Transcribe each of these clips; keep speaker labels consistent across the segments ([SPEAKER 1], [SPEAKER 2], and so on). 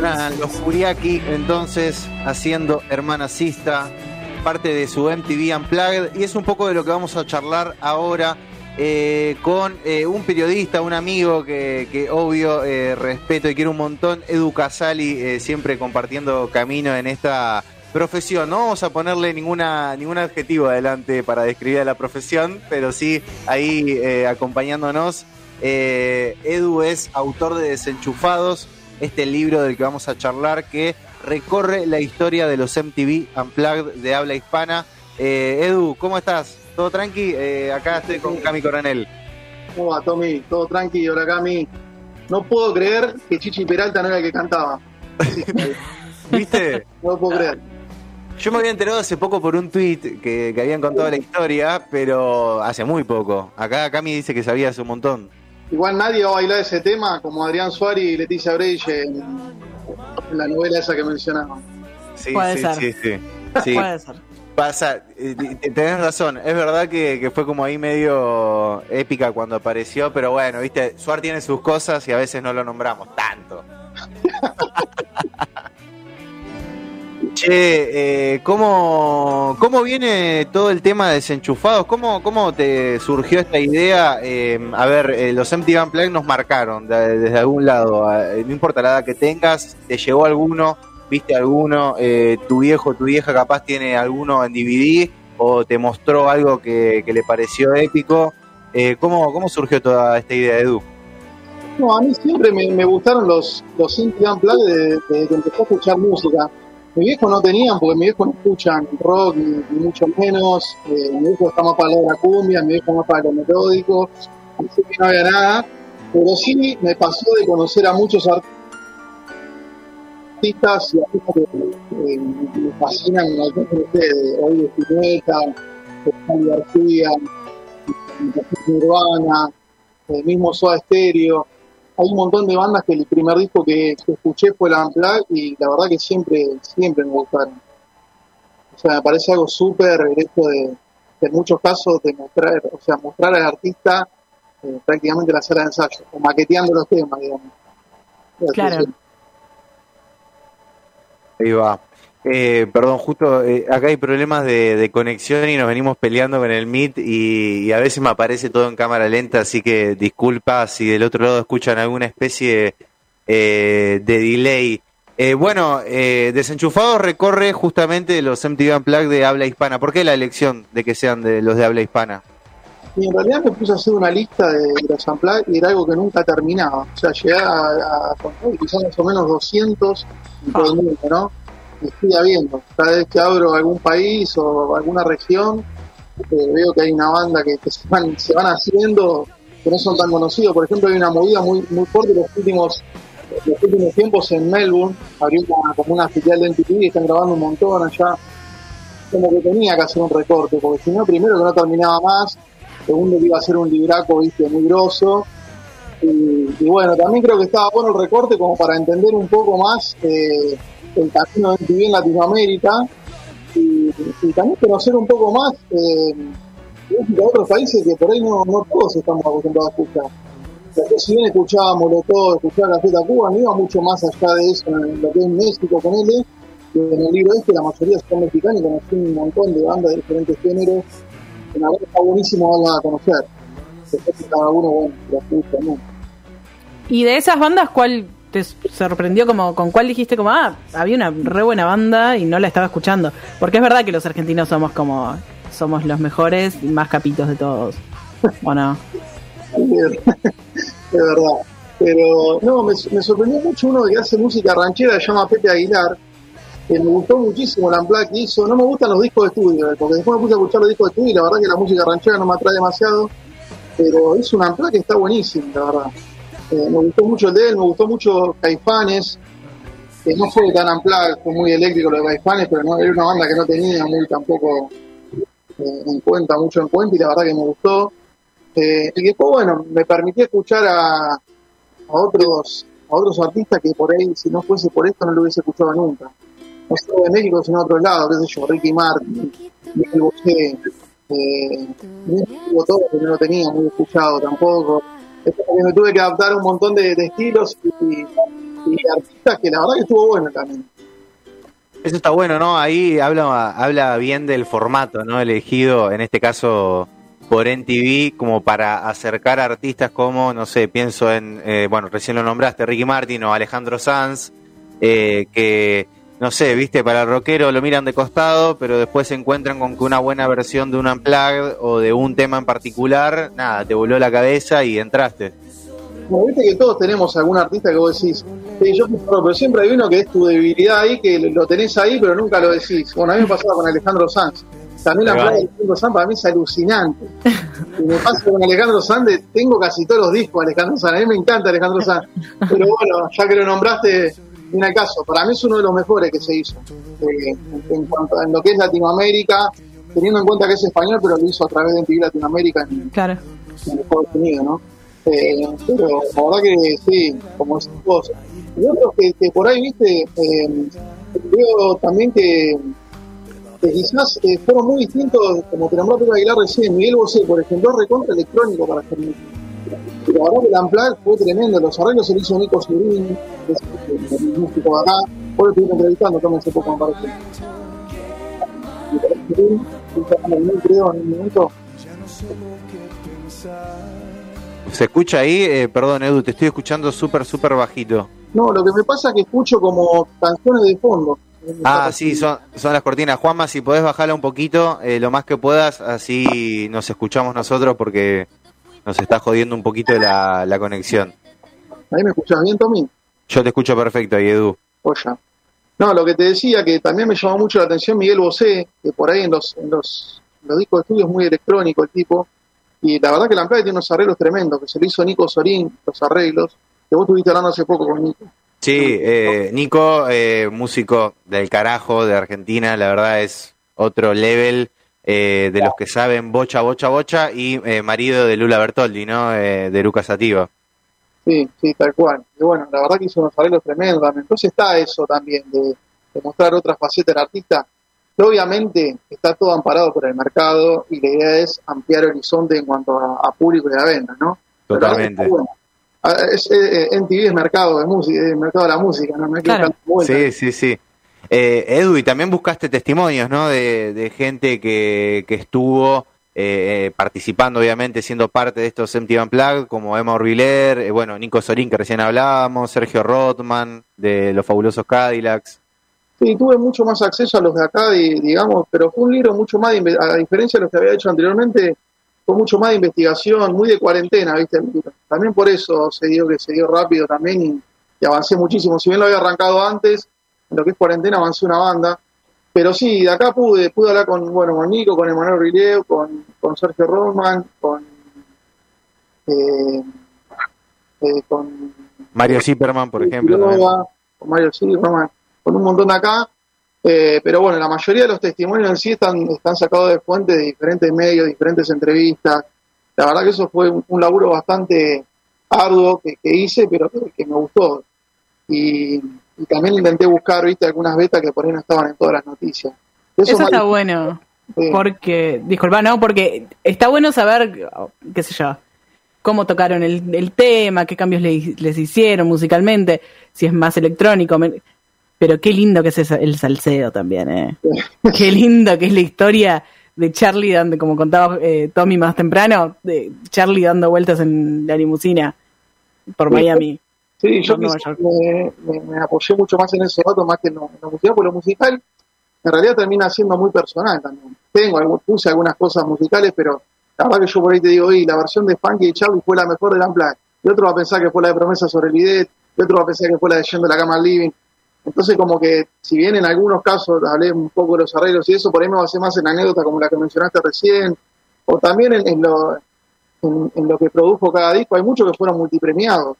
[SPEAKER 1] Los Furiaki entonces haciendo Hermana Sista, parte de su MTV Unplugged, y es un poco de lo que vamos a charlar ahora eh, con eh, un periodista, un amigo que, que obvio eh, respeto y quiero un montón, Edu Casali, siempre compartiendo camino en esta profesión. No vamos a ponerle ninguna ningún adjetivo adelante para describir a la profesión, pero sí ahí acompañándonos. Edu es autor de Desenchufados, este libro del que vamos a charlar que recorre la historia de los MTV Unplugged de habla hispana. Eh, Edu, ¿cómo estás? ¿Todo tranqui? Eh, acá estoy con Cami Coronel.
[SPEAKER 2] ¿Cómo va, Tommy? ¿Todo tranqui? Hola, Cami. No puedo creer que Chichi Peralta no era el que cantaba.
[SPEAKER 1] ¿Viste?
[SPEAKER 2] no lo puedo creer.
[SPEAKER 1] Yo me había enterado hace poco por un tweet que, habían contado la historia, pero hace muy poco. Acá Cami dice que sabía hace un montón.
[SPEAKER 2] Igual nadie va a bailar ese tema como Adrián Suárez y Leticia Breich en, la novela esa que mencionaba.
[SPEAKER 1] Sí, Puede sí, ser. sí, sí, Puede ser. Pasa, eh, tenés razón, es verdad que, fue como ahí medio épica cuando apareció, pero bueno, viste, Suárez tiene sus cosas y a veces no lo nombramos tanto. Che, eh, ¿cómo, ¿cómo viene todo el tema de desenchufados? ¿Cómo, cómo te surgió esta idea? Eh, a ver, eh, los MTV Unplugged nos marcaron desde algún lado. Eh, no importa la edad que tengas, te llegó alguno, viste alguno, tu viejo, tu vieja capaz tiene alguno en DVD o te mostró algo que, le pareció épico. ¿cómo, ¿Cómo surgió toda esta idea, Edu?
[SPEAKER 2] No, a mí siempre me, gustaron los, los MTV Unplugged desde que empecé a escuchar música mi viejo no tenían, porque mi viejo no escuchan rock ni, mucho menos. Eh, mi viejo está más para la cumbia, mi viejo más para lo metódico, así que no había nada. Pero sí me pasó de conocer a muchos artistas y artistas que me fascinan, de hoy de Spinetta, Juan García, Nirvana, el mismo Soda Stereo hay un montón de bandas que el primer disco que, escuché fue la Unplugged y la verdad que siempre, siempre me gustaron. O sea, me parece algo súper el hecho de, en muchos casos, de mostrar, o sea, mostrar al artista eh, prácticamente la sala de ensayo, o maqueteando los temas, digamos.
[SPEAKER 1] Claro. Ahí va. Eh, perdón, justo eh, acá hay problemas de, conexión y nos venimos peleando con el Meet y, a veces me aparece todo en cámara lenta, así que disculpa si del otro lado escuchan alguna especie eh, de delay. bueno, Desenchufado recorre justamente los MTV Unplugged de habla hispana. ¿Por qué la elección de que sean de los de habla hispana?
[SPEAKER 2] Y en realidad me puse a hacer una lista de, los Unplugged y era algo que nunca terminaba. O sea, llegar a, contar quizás más o menos 200 en todo el mundo, ¿no? Estoy habiendo. Cada vez que abro algún país o alguna región, eh, veo que hay una banda que, se, van, se van haciendo que no son tan conocidos. Por ejemplo, hay una movida muy muy fuerte los últimos los últimos tiempos en Melbourne. Abrió como una filial de NTV y están grabando un montón allá. Como que tenía que hacer un recorte, porque si no, primero que no terminaba más, segundo que iba a ser un libraco ¿viste? muy grosso. Y, bueno, también creo que estaba bueno el recorte como para entender un poco más eh, el camino de vivir en Latinoamérica y, también conocer un poco más eh, de otros países que por ahí no, no todos estamos acostumbrados a escuchar. Porque si bien escuchábamos todo, escuchaba Café Cuba, no iba mucho más allá de eso en lo que es México con él, que en el libro este la mayoría son mexicanos y conocí un montón de bandas de diferentes géneros, que la verdad está buenísimo a conocer. Después cada uno, bueno, lo escucha, ¿no?
[SPEAKER 3] Y de esas bandas, ¿cuál te sorprendió como con cuál dijiste como ah había una re buena banda y no la estaba escuchando porque es verdad que los argentinos somos como somos los mejores y más capitos de todos bueno
[SPEAKER 2] es verdad. Pero no me, sorprendió mucho uno que hace música ranchera se llama Pepe Aguilar que me gustó muchísimo la Black que hizo. No me gustan los discos de estudio porque después me puse a escuchar los discos de estudio y la verdad que la música ranchera no me atrae demasiado pero hizo una Black que está buenísima la verdad eh, me gustó mucho el de él, me gustó mucho Caifanes, que no fue tan amplado, fue muy eléctrico lo de Caifanes, pero no, era una banda que no tenía muy tampoco eh, en cuenta, mucho en cuenta, y la verdad que me gustó. Eh, y después, bueno, me permití escuchar a, a otros a otros artistas que por ahí, si no fuese por esto, no lo hubiese escuchado nunca. No solo de México, sino de otro lado, qué sé yo, Ricky Martin, Miguel Bosé, eh, todo que no lo tenía muy escuchado tampoco es que me tuve que adaptar un montón de, estilos y, y artistas que la verdad que estuvo bueno también.
[SPEAKER 1] Eso está bueno, ¿no? Ahí habla, habla bien del formato, ¿no? Elegido, en este caso, por NTV, como para acercar a artistas como, no sé, pienso en, eh, bueno, recién lo nombraste, Ricky Martin o Alejandro Sanz, eh, que, no sé, viste, para el rockero lo miran de costado, pero después se encuentran con que una buena versión de un unplugged o de un tema en particular, nada, te voló la cabeza y entraste.
[SPEAKER 2] Como viste que todos tenemos algún artista que vos decís, sí, yo pero siempre hay uno que es tu debilidad ahí, que lo tenés ahí, pero nunca lo decís. Bueno, a mí me pasaba con Alejandro Sanz. También la playa de Alejandro Sanz para mí es alucinante. Y me pasa con Alejandro Sanz, de, tengo casi todos los discos de Alejandro Sanz. A mí me encanta Alejandro Sanz. Pero bueno, ya que lo nombraste, viene el caso. Para mí es uno de los mejores que se hizo. Eh, en, cuanto, en lo que es Latinoamérica, teniendo en cuenta que es español, pero lo hizo a través de MTV Latinoamérica en,
[SPEAKER 3] claro.
[SPEAKER 2] en Estados Unidos, ¿no? Eh, pero la verdad que sí, como esas cosas. Y otros que, que por ahí, viste, eh, veo también que, que quizás eh, fueron muy distintos, como te nombró Pedro Aguilar recién, Miguel Bosé, por ejemplo, es recontra electrónico para hacer verdad que el Amplar fue tremendo, los arreglos se hizo Nico Surín, que es el músico de acá, por lo estuvimos entrevistando también hace poco, me parece. Y creo en un momento
[SPEAKER 1] ¿Se escucha ahí? Eh, perdón, Edu, te estoy escuchando súper, súper bajito.
[SPEAKER 2] No, lo que me pasa es que escucho como canciones de fondo.
[SPEAKER 1] Ah, sí, son, son las cortinas. Juanma, si podés bajarla un poquito, eh, lo más que puedas, así nos escuchamos nosotros porque nos está jodiendo un poquito la, la conexión.
[SPEAKER 2] ¿Ahí me escuchas bien, Tommy?
[SPEAKER 1] Yo te escucho perfecto ahí, Edu.
[SPEAKER 2] Oye. No, lo que te decía, que también me llamó mucho la atención Miguel Bosé, que por ahí en los, en los, los discos de estudio es muy electrónico el tipo, y la verdad que la tiene unos arreglos tremendos, que se lo hizo Nico Sorín, los arreglos, que vos estuviste hablando hace poco con Nico.
[SPEAKER 1] Sí, eh, Nico, eh, músico del carajo de Argentina, la verdad es otro level eh, de los que saben bocha, bocha, bocha, y eh, marido de Lula Bertoldi, ¿no? Eh, de Lucas Sativa.
[SPEAKER 2] Sí, sí, tal cual. Y bueno, la verdad que hizo unos arreglos tremendos también. Entonces está eso también, de, de mostrar otras facetas del artista. Que obviamente está todo amparado por el mercado y la idea es ampliar horizonte en cuanto a, a público y a venta, ¿no? Pero
[SPEAKER 1] Totalmente.
[SPEAKER 2] está bueno. Ah, Es, eh, eh, MTV es mercado de música, es mercado de la música, no me
[SPEAKER 3] Claro.
[SPEAKER 1] Sí, sí, sí. Eh, Edu, y también buscaste testimonios, ¿no? De, de gente que, que estuvo eh, eh, participando, obviamente, siendo parte de estos MTV Unplugged, como Emma Orbiler, eh, bueno, Nico Sorín, que recién hablábamos, Sergio Rothman, de Los Fabulosos Cadillacs.
[SPEAKER 2] Sí, tuve mucho más acceso a los de acá, di- digamos, pero fue un libro mucho más, de, a diferencia de los que había hecho anteriormente, fue mucho más de investigación, muy de cuarentena, ¿viste? También por eso se dio que se dio rápido también y, y avancé muchísimo. Si bien lo había arrancado antes, en lo que es cuarentena avancé una banda. Pero sí, de acá pude, pude hablar con, bueno, con Nico, con Emanuel Rileo, con, con Sergio Roman, con, eh, eh, con
[SPEAKER 1] Mario Zipperman, por ejemplo.
[SPEAKER 2] Con Mario Silverman, con un montón de acá. Eh, pero bueno, la mayoría de los testimonios en sí están, están sacados de fuentes de diferentes medios, diferentes entrevistas. La verdad que eso fue un, un laburo bastante arduo que, que hice, pero que, que me gustó. Y, y también intenté buscar, viste, algunas betas que por ahí no estaban en todas las noticias.
[SPEAKER 3] Eso está bueno.
[SPEAKER 2] sí.
[SPEAKER 3] Porque, disculpa, no, porque está bueno saber, qué sé yo, cómo tocaron el, el tema, qué cambios le- les hicieron musicalmente, si es más electrónico. Pero qué lindo que es el salseo también, ¿eh? Qué lindo que es la historia de Charlie dando, como contaba eh, Tommy más temprano, de Charlie dando vueltas en la limusina por
[SPEAKER 2] Sí.
[SPEAKER 3] Miami.
[SPEAKER 2] Sí, yo me, me- me apoyé mucho más en esos datos más que en lo, en lo musical, porque lo musical en realidad termina siendo muy personal también. Tengo, puse algunas cosas musicales, pero la verdad que yo por ahí te digo, y la versión de Funky y Charlie fue la mejor del Unplugged. Y otro va a pensar que fue la de Promesa sobre el Bidet, y otro va a pensar que fue la de Yendo a la Cama al Living. Entonces como que, si bien en algunos casos hablé un poco de los arreglos y eso, por ahí me basé más en anécdotas como la que mencionaste recién, o también en, en lo, en, en lo que produjo cada disco. Hay muchos que fueron multipremiados.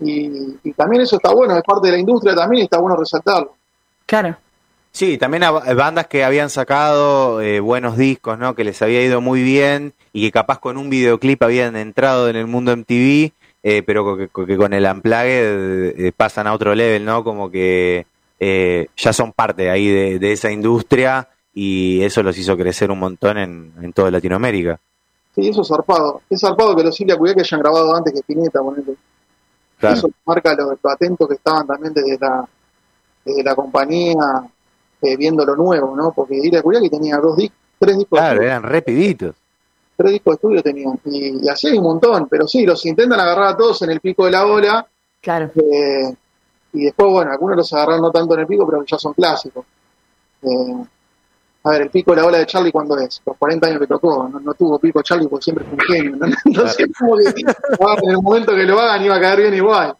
[SPEAKER 2] Y, y también eso está bueno, es parte de la industria también y está bueno resaltarlo.
[SPEAKER 3] Claro.
[SPEAKER 1] Sí, también a bandas que habían sacado eh, buenos discos, ¿no? Que les había ido muy bien y que capaz con un videoclip habían entrado en el mundo MTV, eh, pero que, que con el Unplugged eh, pasan a otro level, ¿no? Como que eh, ya son parte ahí de, de esa industria y eso los hizo crecer un montón en, en toda Latinoamérica.
[SPEAKER 2] Sí, eso es zarpado. Es zarpado que los Silvia Cuidé que hayan grabado antes que Spinetta, ponete. Eso marca lo, lo atentos que estaban también desde la, desde la compañía eh, viendo lo nuevo, ¿no? Porque Ira que tenía dos discos, tres discos.
[SPEAKER 1] Claro, eran rapiditos.
[SPEAKER 2] Tres discos de estudio tenían. Y, y, así hay un montón, pero sí, los intentan agarrar a todos en el pico de la ola.
[SPEAKER 3] Claro.
[SPEAKER 2] Eh, y después, bueno, algunos los agarraron no tanto en el pico, pero ya son clásicos. Eh, a ver, el pico de la ola de Charlie, ¿cuándo es? Los 40 años que tocó. No, no tuvo pico Charlie porque siempre fue un genio. ¿no? Entonces, como que en el momento que lo hagan iba a caer bien igual.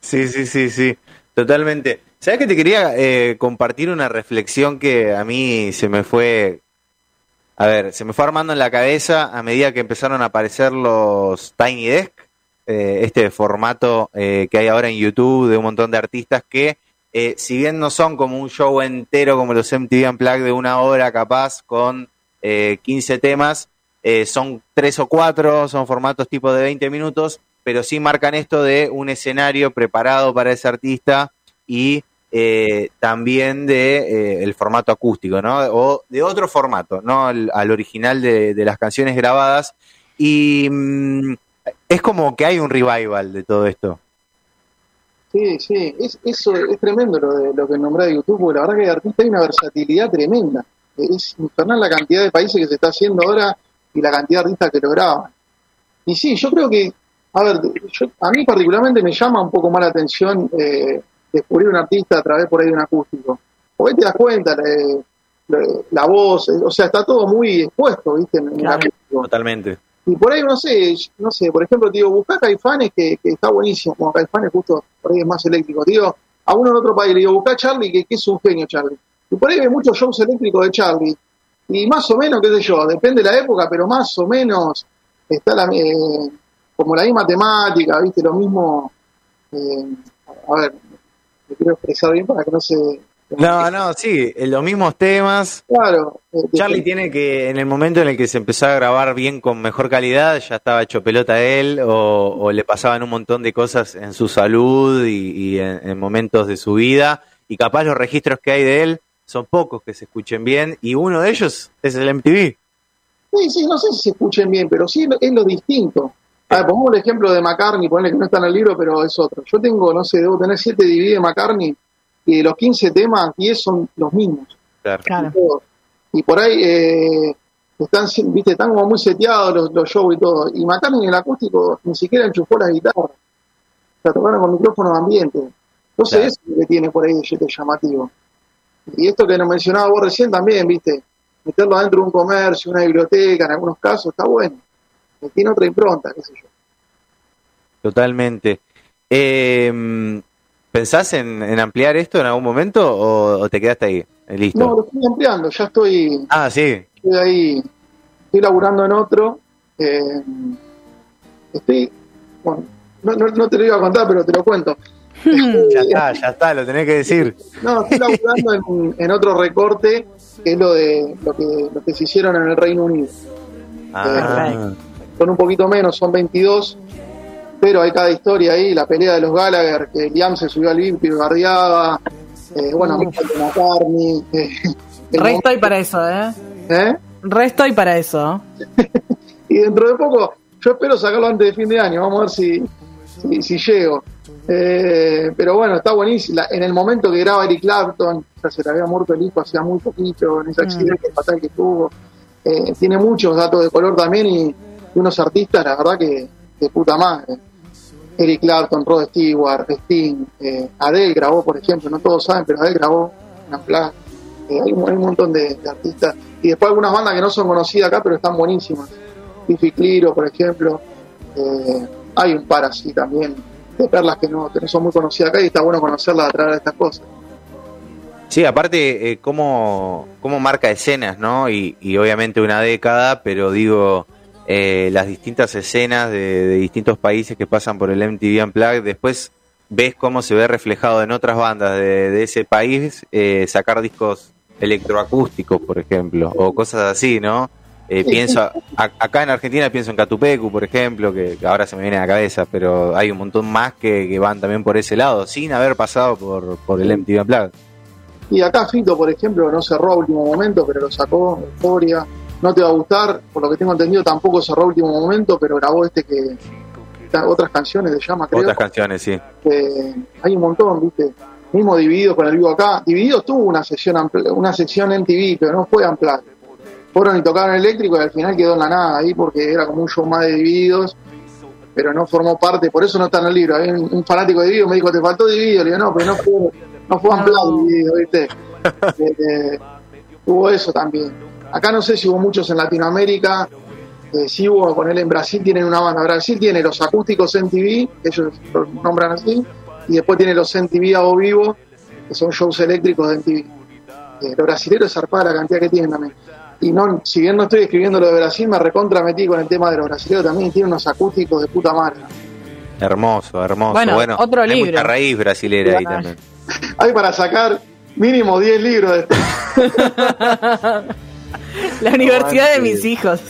[SPEAKER 1] Sí, sí, sí, sí. Totalmente. ¿Sabes que te quería eh, compartir una reflexión que a mí se me fue. A ver, se me fue armando en la cabeza a medida que empezaron a aparecer los Tiny Desk, eh, este formato eh, que hay ahora en YouTube de un montón de artistas que eh, si bien no son como un show entero como los MTV Unplugged de una hora capaz con eh, 15 temas, eh, son tres o cuatro, son formatos tipo de 20 minutos, pero sí marcan esto de un escenario preparado para ese artista y eh, también de el formato acústico, ¿no? O de otro formato, ¿no? Al, al original de, de, las canciones grabadas. Y mmm, es como que hay un revival de todo esto.
[SPEAKER 2] Sí, sí, es, eso es tremendo lo, de, lo que nombré de YouTube, porque la verdad que de artista hay una versatilidad tremenda. Es infernal la cantidad de países que se está haciendo ahora y la cantidad de artistas que lo graban. Y sí, yo creo que, a ver, yo, a mí particularmente me llama un poco más la atención eh, descubrir un artista a través por ahí de un acústico. Porque te das cuenta, la, la, la voz, o sea, está todo muy expuesto, ¿viste? En,
[SPEAKER 1] claro, el acústico. Totalmente.
[SPEAKER 2] Y por ahí, no sé, no sé, por ejemplo, digo, buscar Caifanes, que, que está buenísimo, como Caifanes justo por ahí es más eléctrico. Digo, a uno en otro país le digo, buscar Charlie, que, que, es un genio Charlie. Y por ahí ve muchos shows eléctricos de Charlie. Y más o menos, qué sé yo, depende de la época, pero más o menos está la, eh, como la misma temática, viste, lo mismo, eh, a ver, me quiero expresar bien para que no se
[SPEAKER 1] no, no, sí, los mismos temas.
[SPEAKER 2] Claro.
[SPEAKER 1] Eh, Charlie tiene que, en el momento en el que se empezó a grabar bien con mejor calidad, ya estaba hecho pelota él, o, o le pasaban un montón de cosas en su salud y, y en, en, momentos de su vida, y capaz los registros que hay de él son pocos que se escuchen bien, y uno de ellos es el MTV.
[SPEAKER 2] Sí, sí, no sé si se escuchen bien, pero sí es lo distinto. A ver, pongamos el ejemplo de McCartney, ponle que no está en el libro, pero es otro. Yo tengo, no sé, debo tener siete DVD de McCartney y de los 15 temas, 10 son los mismos.
[SPEAKER 3] Claro.
[SPEAKER 2] Y, y por ahí eh, están, viste, están como muy seteados los, los shows y todo. Y McCartney en el acústico ni siquiera enchufó las guitarras. La tocaron con micrófono de ambiente. Entonces claro. eso es lo que tiene por ahí el llamativo. Y esto que nos mencionaba vos recién también, viste, meterlo dentro de un comercio, una biblioteca, en algunos casos, está bueno. Tiene otra impronta, qué sé yo.
[SPEAKER 1] Totalmente. Eh, ¿Pensás en, en, ampliar esto en algún momento o, o, te quedaste ahí? Listo.
[SPEAKER 2] No, lo estoy ampliando, ya estoy.
[SPEAKER 1] Ah, sí.
[SPEAKER 2] Estoy ahí, estoy laburando en otro. Eh, estoy. Bueno, no, no, no, te lo iba a contar, pero te lo cuento.
[SPEAKER 1] ya está, ya está, lo tenés que decir.
[SPEAKER 2] No, estoy laburando en, en, otro recorte, que es lo de lo que, lo que se hicieron en el Reino Unido.
[SPEAKER 1] Ah.
[SPEAKER 2] Eh, son un poquito menos, son 22 pero hay cada historia ahí, la pelea de los Gallagher, que Liam se subió al limpio y guardiaba, eh, bueno, McCartney. Eh,
[SPEAKER 3] Resto y para eso, ¿eh?
[SPEAKER 2] ¿Eh?
[SPEAKER 3] Resto y para eso.
[SPEAKER 2] y dentro de poco, yo espero sacarlo antes de fin de año, vamos a ver si, si, si llego. Eh, pero bueno, está buenísimo. En el momento que graba Eric Clapton, ya se le había muerto el hijo hacía muy poquito, en ese accidente mm. fatal que tuvo. Eh, tiene muchos datos de color también y, y unos artistas, la verdad que de puta madre. Eric Clapton, Rod Stewart, Sting, eh, Adele grabó, por ejemplo, no todos saben, pero Adele grabó una plaga. Eh, hay, un, montón de, artistas. Y después algunas bandas que no son conocidas acá, pero están buenísimas. Fifi Cliro, por ejemplo. Eh, hay un par así también, de perlas que no, son muy conocidas acá y está bueno conocerlas a través de estas cosas.
[SPEAKER 1] Sí, aparte, eh, cómo, cómo marca escenas, ¿no? Y, y obviamente una década, pero digo, eh, las distintas escenas de, de, distintos países que pasan por el MTV Unplugged, después ves cómo se ve reflejado en otras bandas de, de ese país eh, sacar discos electroacústicos, por ejemplo, o cosas así, ¿no? Eh, pienso, a, acá en Argentina pienso en Catupecu, por ejemplo, que, que, ahora se me viene a la cabeza, pero hay un montón más que, que van también por ese lado, sin haber pasado por, por el MTV Unplugged.
[SPEAKER 2] Y acá Fito, por ejemplo, no cerró a último momento, pero lo sacó, Euforia, no te va a gustar, por lo que tengo entendido tampoco cerró último momento, pero grabó este que, otras canciones de llama, creo.
[SPEAKER 1] Otras canciones, sí.
[SPEAKER 2] Eh, hay un montón, ¿viste? Mismo Divididos con el vivo acá. Divididos tuvo una sesión una sección en TV, pero no fue ampliada. Fueron y tocaron eléctrico y al final quedó en la nada ahí porque era como un show más de Divididos, pero no formó parte, por eso no está en el libro. Hay un, fanático de Divididos me dijo, te faltó Divididos. Le digo, no, pero no fue, no fue Divididos, ¿viste? Eh, hubo eso también. Acá no sé si hubo muchos en Latinoamérica, eh, sí hubo, con él en Brasil tienen una banda. Brasil tiene los acústicos en TV, ellos los nombran así, y después tiene los MTV a o vivo, que son shows eléctricos de MTV. Eh, los brasileños es zarpada la cantidad que tienen también. Y no, si bien no estoy escribiendo lo de Brasil, me recontra metí con el tema de los brasileños también, tienen unos acústicos de puta madre.
[SPEAKER 1] Hermoso, hermoso. Bueno,
[SPEAKER 3] otro hay libro.
[SPEAKER 1] Mucha raíz brasilera ahí también.
[SPEAKER 2] hay para sacar mínimo 10 libros de esto.
[SPEAKER 3] La universidad de mis hijos.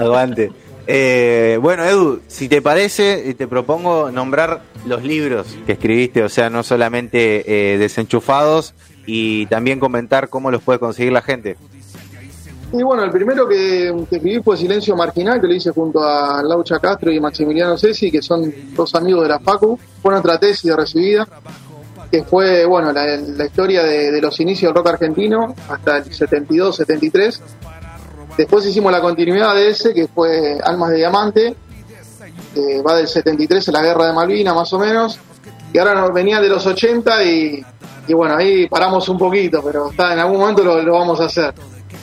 [SPEAKER 1] Aguante. Eh, bueno, Edu, si te parece, eh, te propongo nombrar los libros que escribiste, o sea, no solamente eh, desenchufados, y también comentar cómo los puede conseguir la gente.
[SPEAKER 2] Y bueno, el primero que, escribí fue Silencio Marginal, que lo hice junto a Laucha Castro y Maximiliano Cesi, que son dos amigos de la FACU. Fue nuestra tesis de recibida que fue bueno la, historia de, los inicios del rock argentino hasta el 72, 73. Después hicimos la continuidad de ese, que fue Almas de Diamante, que va del 73 a la Guerra de Malvinas más o menos, y ahora nos venía de los 80 y, bueno, ahí paramos un poquito, pero está, en algún momento lo, vamos a hacer.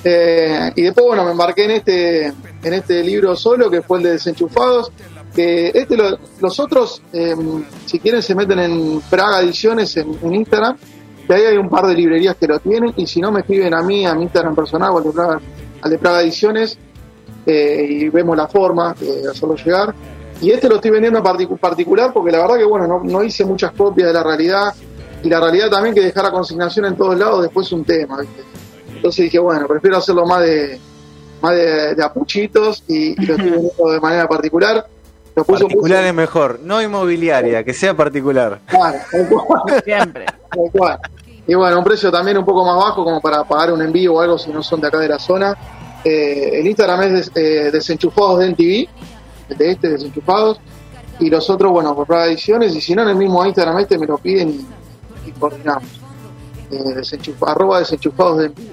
[SPEAKER 2] Eh, y después, bueno, me embarqué en este, en este libro solo, que fue el de Desenchufados, que este los otros eh, si quieren se meten en Praga Ediciones en, Instagram. Que ahí hay un par de librerías que lo tienen. Y si no me escriben a mí a mi Instagram personal o al de Praga, al de Praga Ediciones eh, y vemos la forma de hacerlo llegar. Y este lo estoy vendiendo en particular porque la verdad que bueno no, no, hice muchas copias de la realidad. Y la realidad también que dejar a consignación en todos lados después es un tema entonces dije bueno prefiero hacerlo más de más de, apuchitos y, y lo estoy vendiendo de manera particular
[SPEAKER 1] particular es mejor, no inmobiliaria, que sea particular.
[SPEAKER 2] Claro, siempre. Y bueno, un precio también un poco más bajo como para pagar un envío o algo si no son de acá de la zona. Eh, el Instagram es eh, desenchufados de NTV, de este, desenchufados. Y los otros, bueno, por ediciones. Y si no, en el mismo Instagram este me lo piden y, coordinamos. Eh, arroba desenchufados de NTV.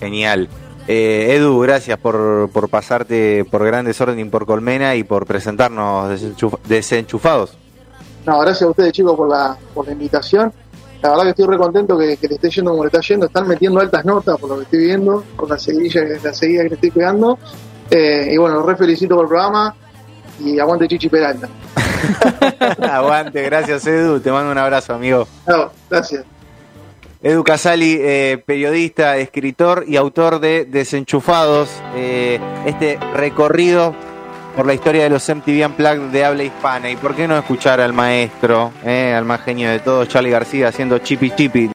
[SPEAKER 1] Genial. Eh, Edu, gracias por, por pasarte por Gran Desorden y por Colmena y por presentarnos desenchufados.
[SPEAKER 2] No, gracias a ustedes chicos por la, por la invitación. La verdad que estoy re contento que, que le esté yendo como le está yendo. Están metiendo altas notas por lo que estoy viendo, por la seguida, la seguida que le estoy pegando. Eh, y bueno, re felicito por el programa y aguante Chichi Peralta.
[SPEAKER 1] aguante, gracias Edu. Te mando un abrazo, amigo.
[SPEAKER 2] No, gracias.
[SPEAKER 1] Edu Casali, eh, periodista, escritor y autor de Desenchufados, eh, este recorrido por la historia de los MTV Unplugged de habla hispana. ¿Y por qué no escuchar al maestro, eh, al más genio de todos, Charlie García, haciendo chipi chipi?